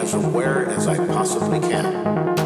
as aware as I possibly can.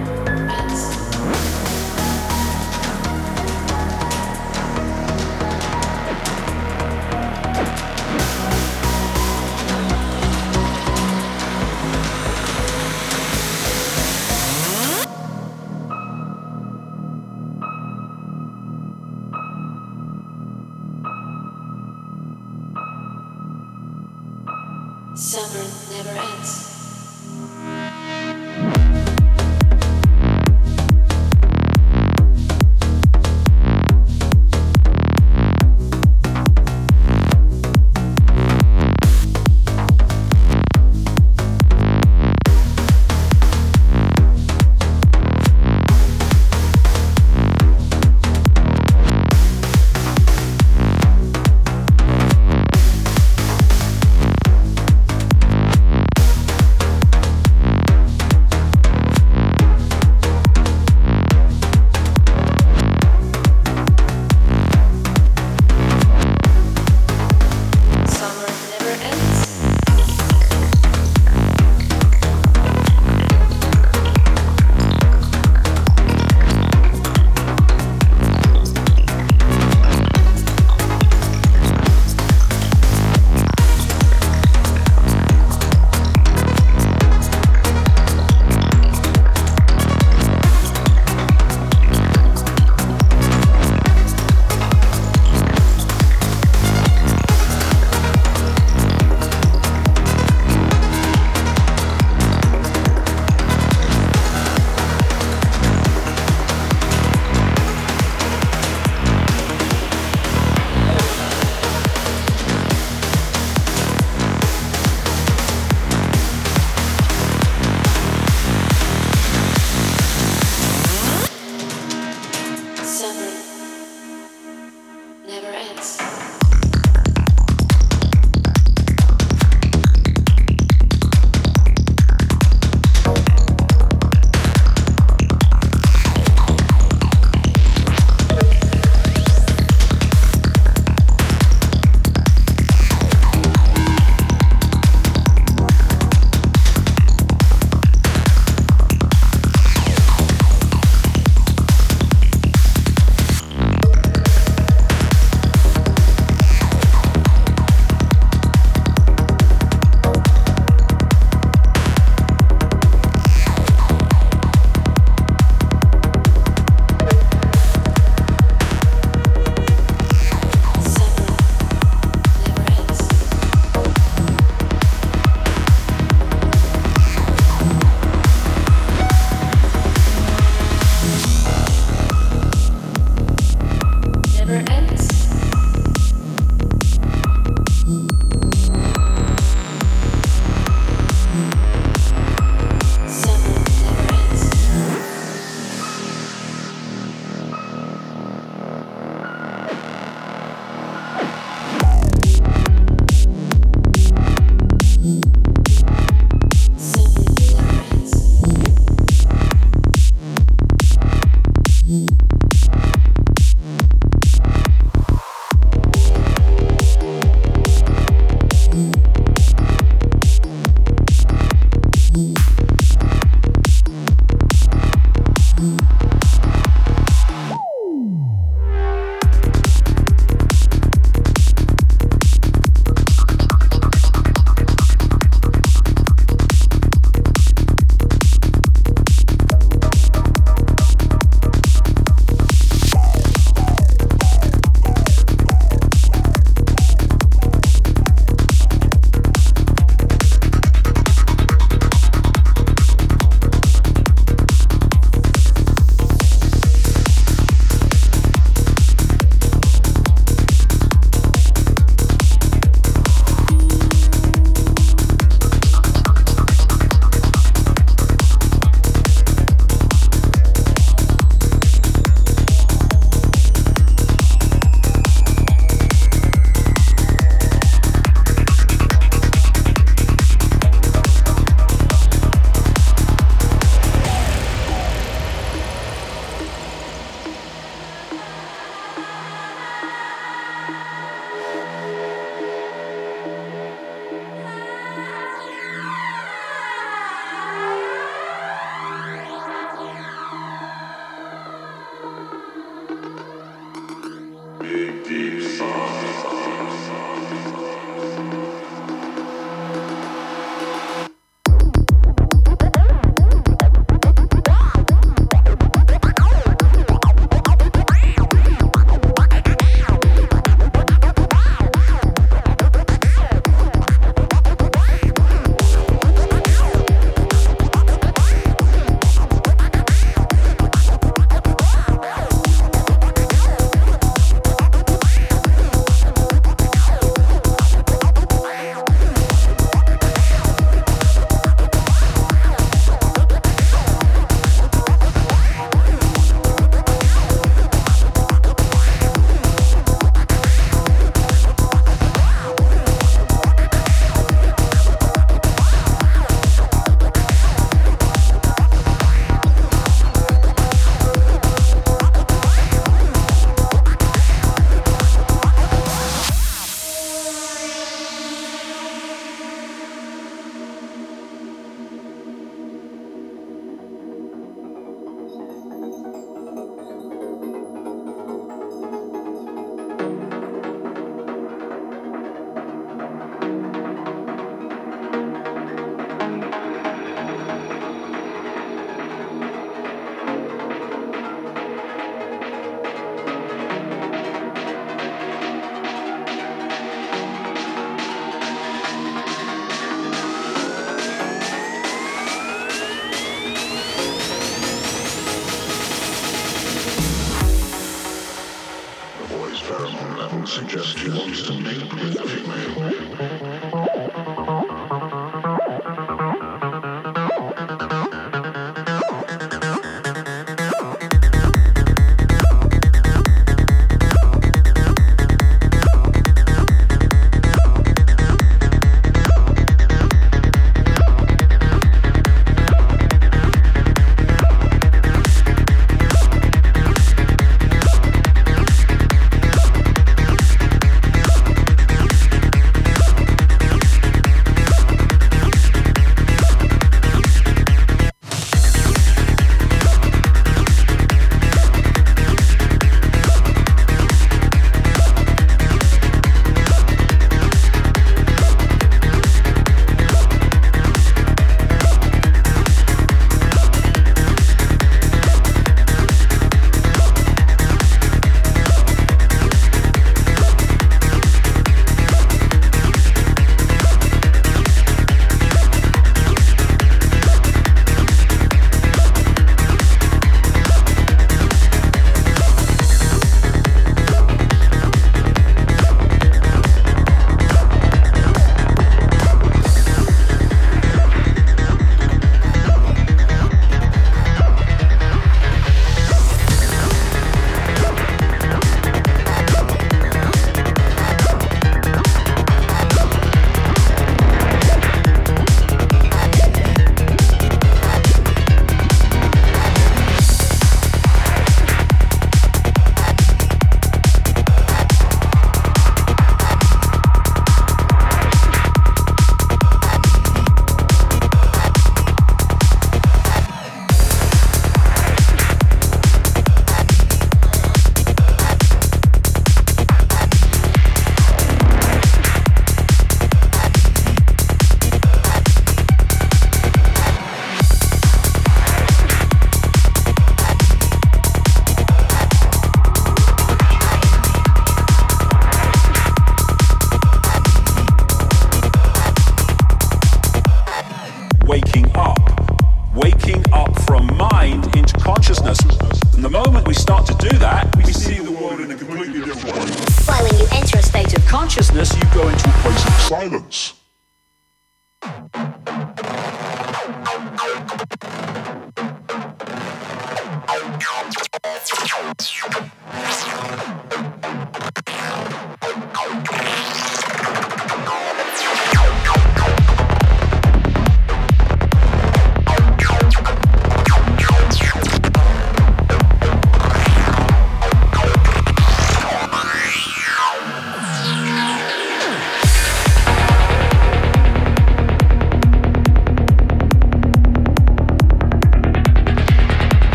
Never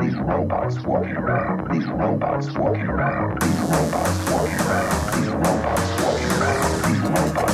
These robots walking around. These robots walking around. These robots walking around. These robots walking around. These robots.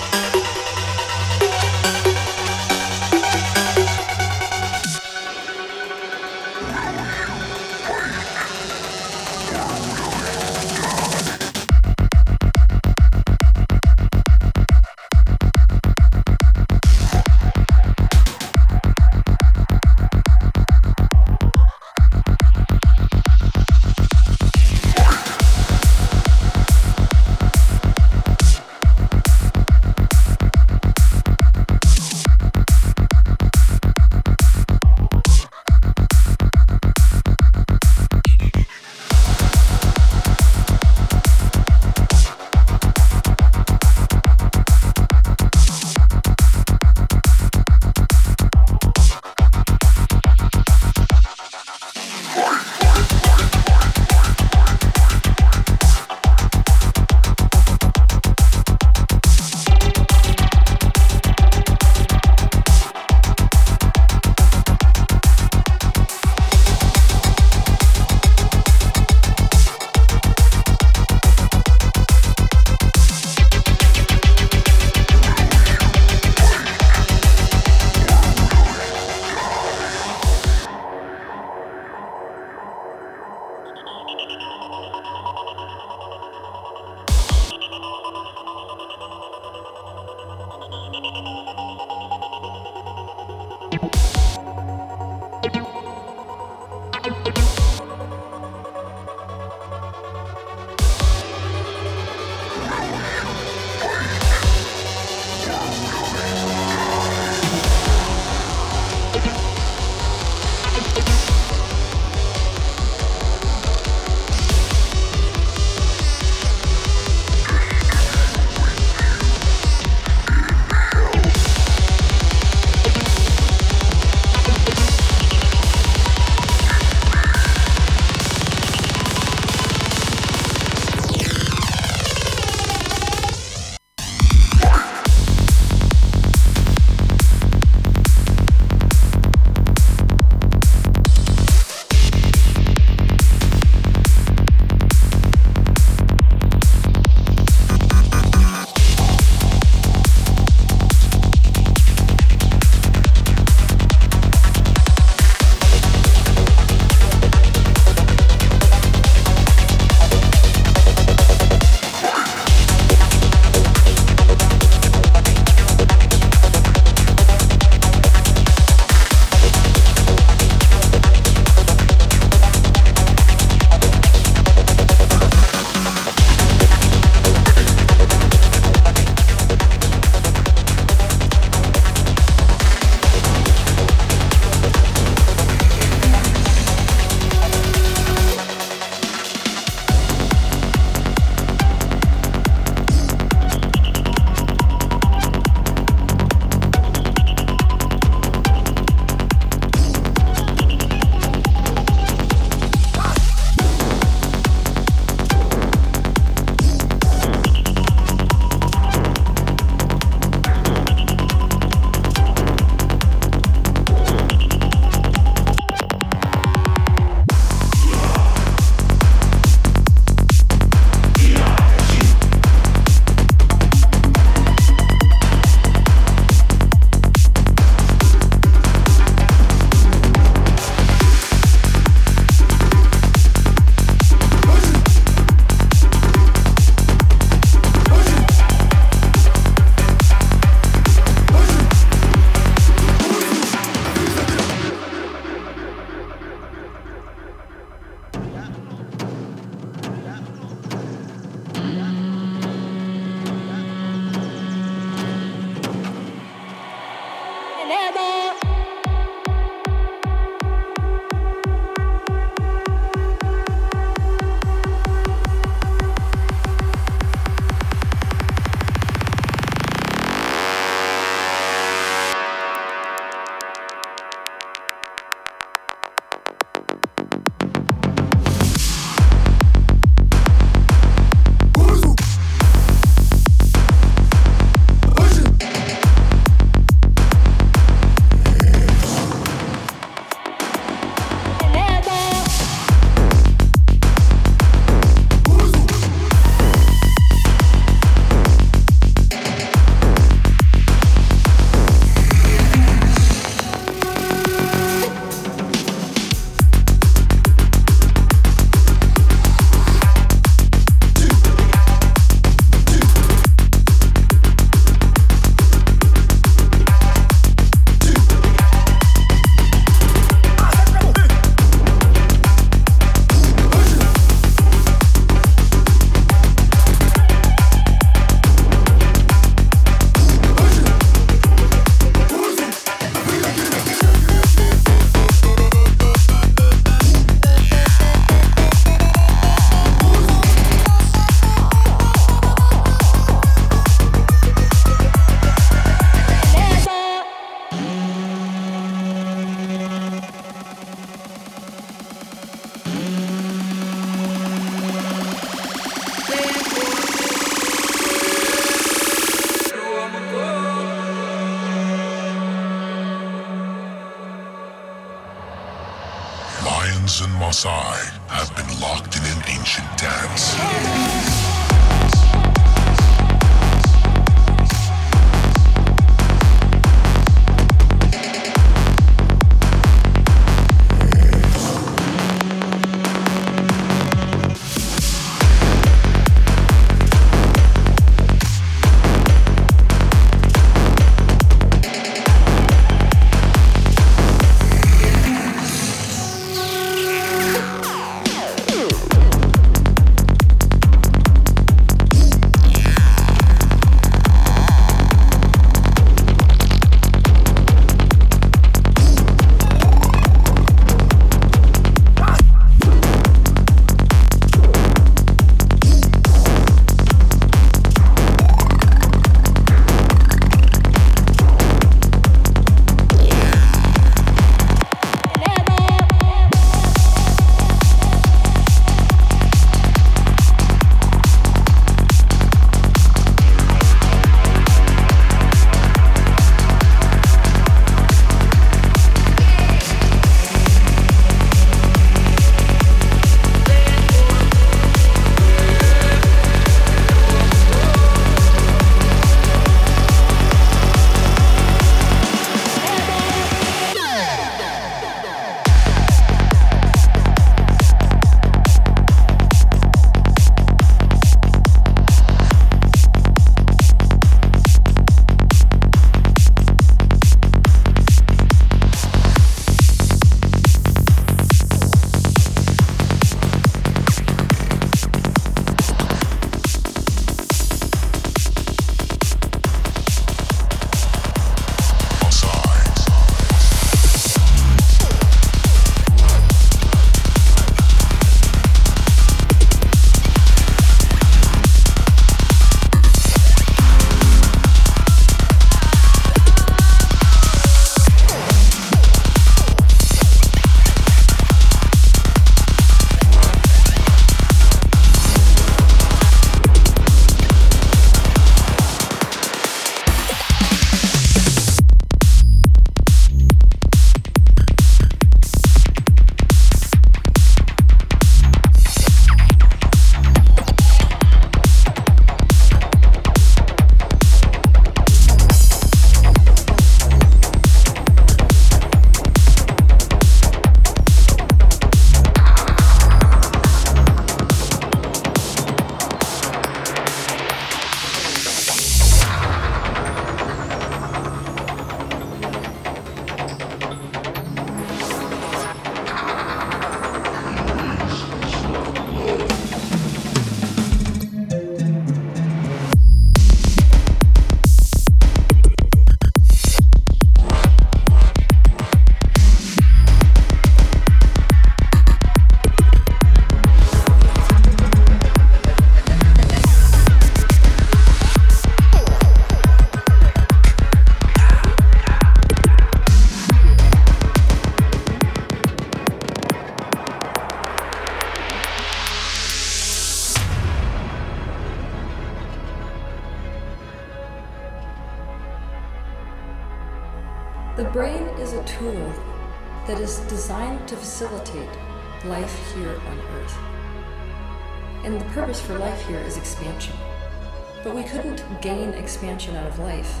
Expansion out of life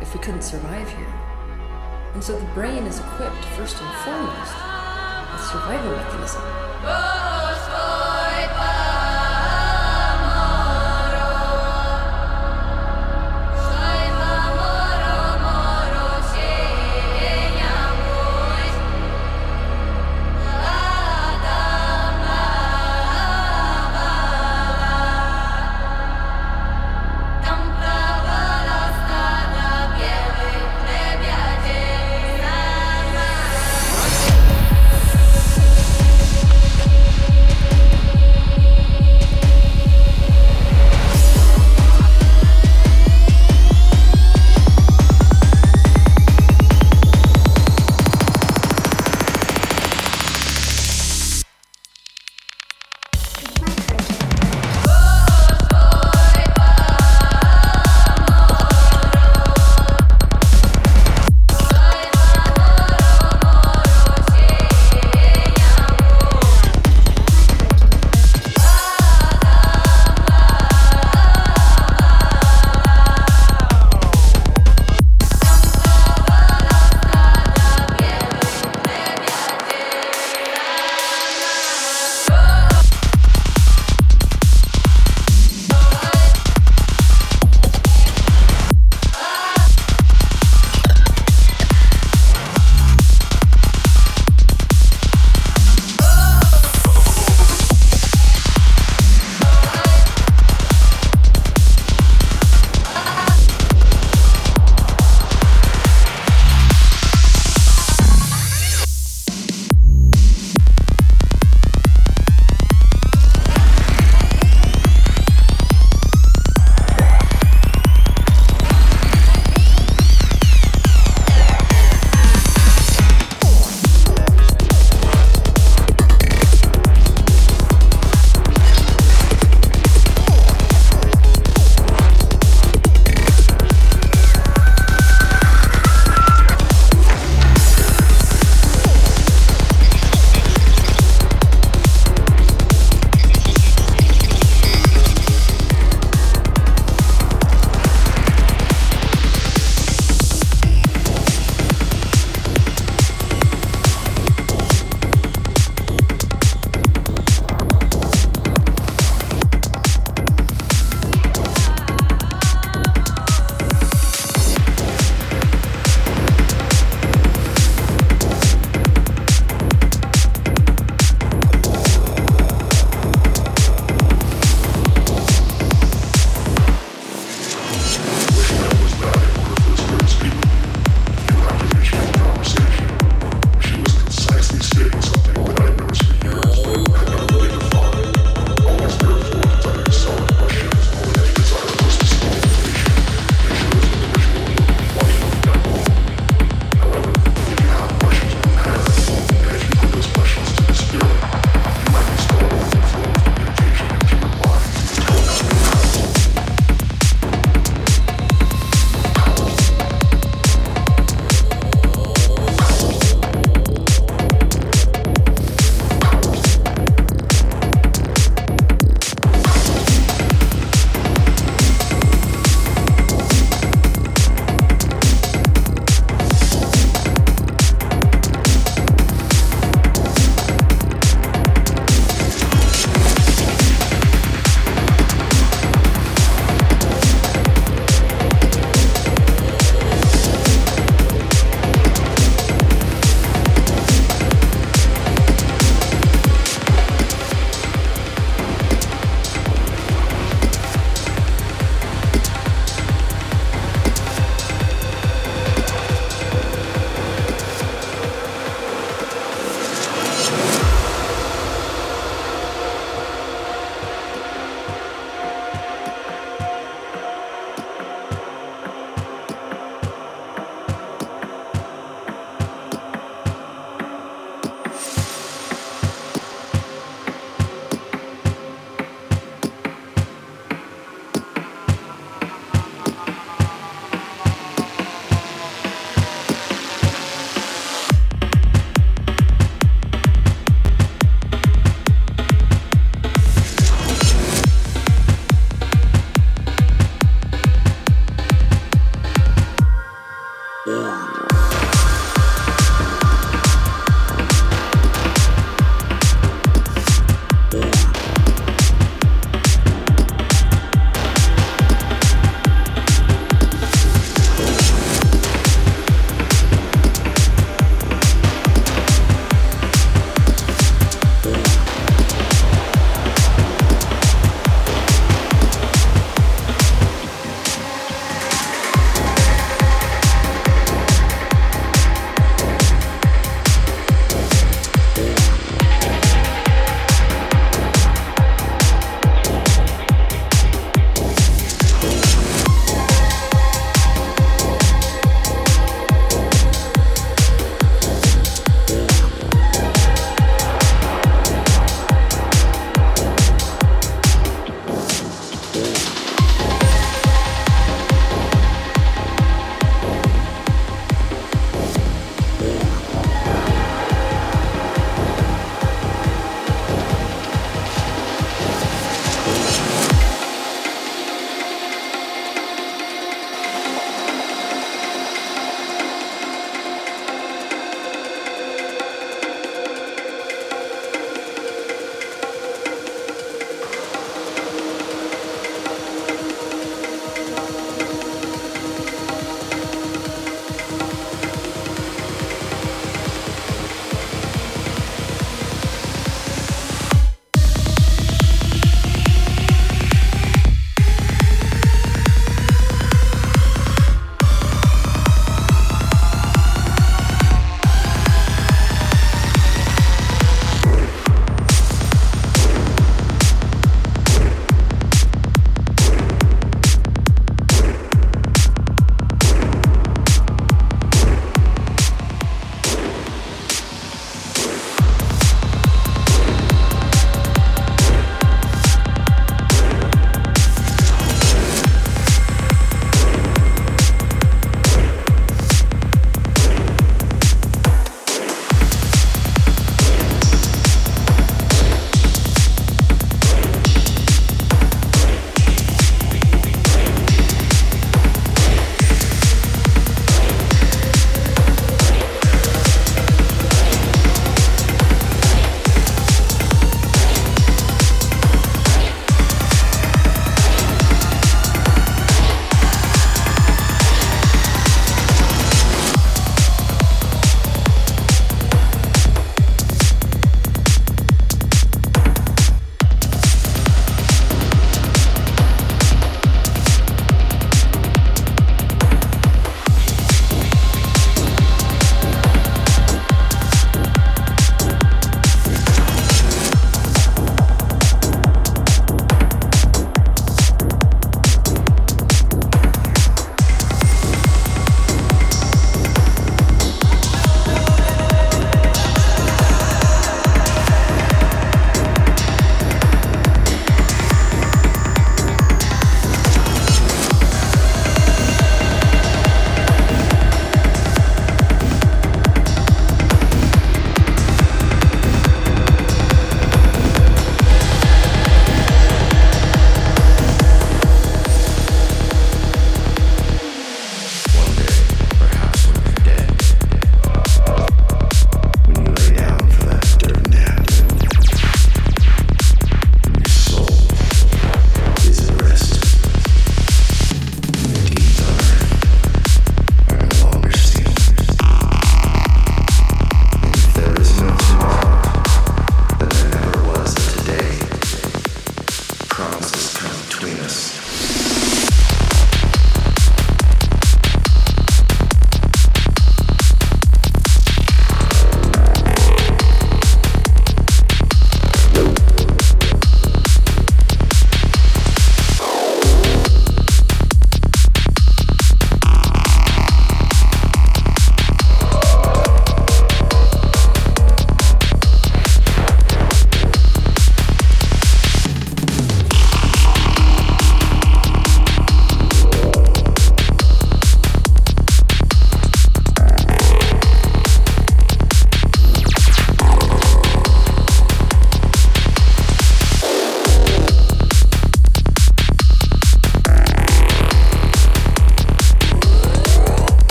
if we couldn't survive here. And so the brain is equipped, first and foremost, with survival mechanism.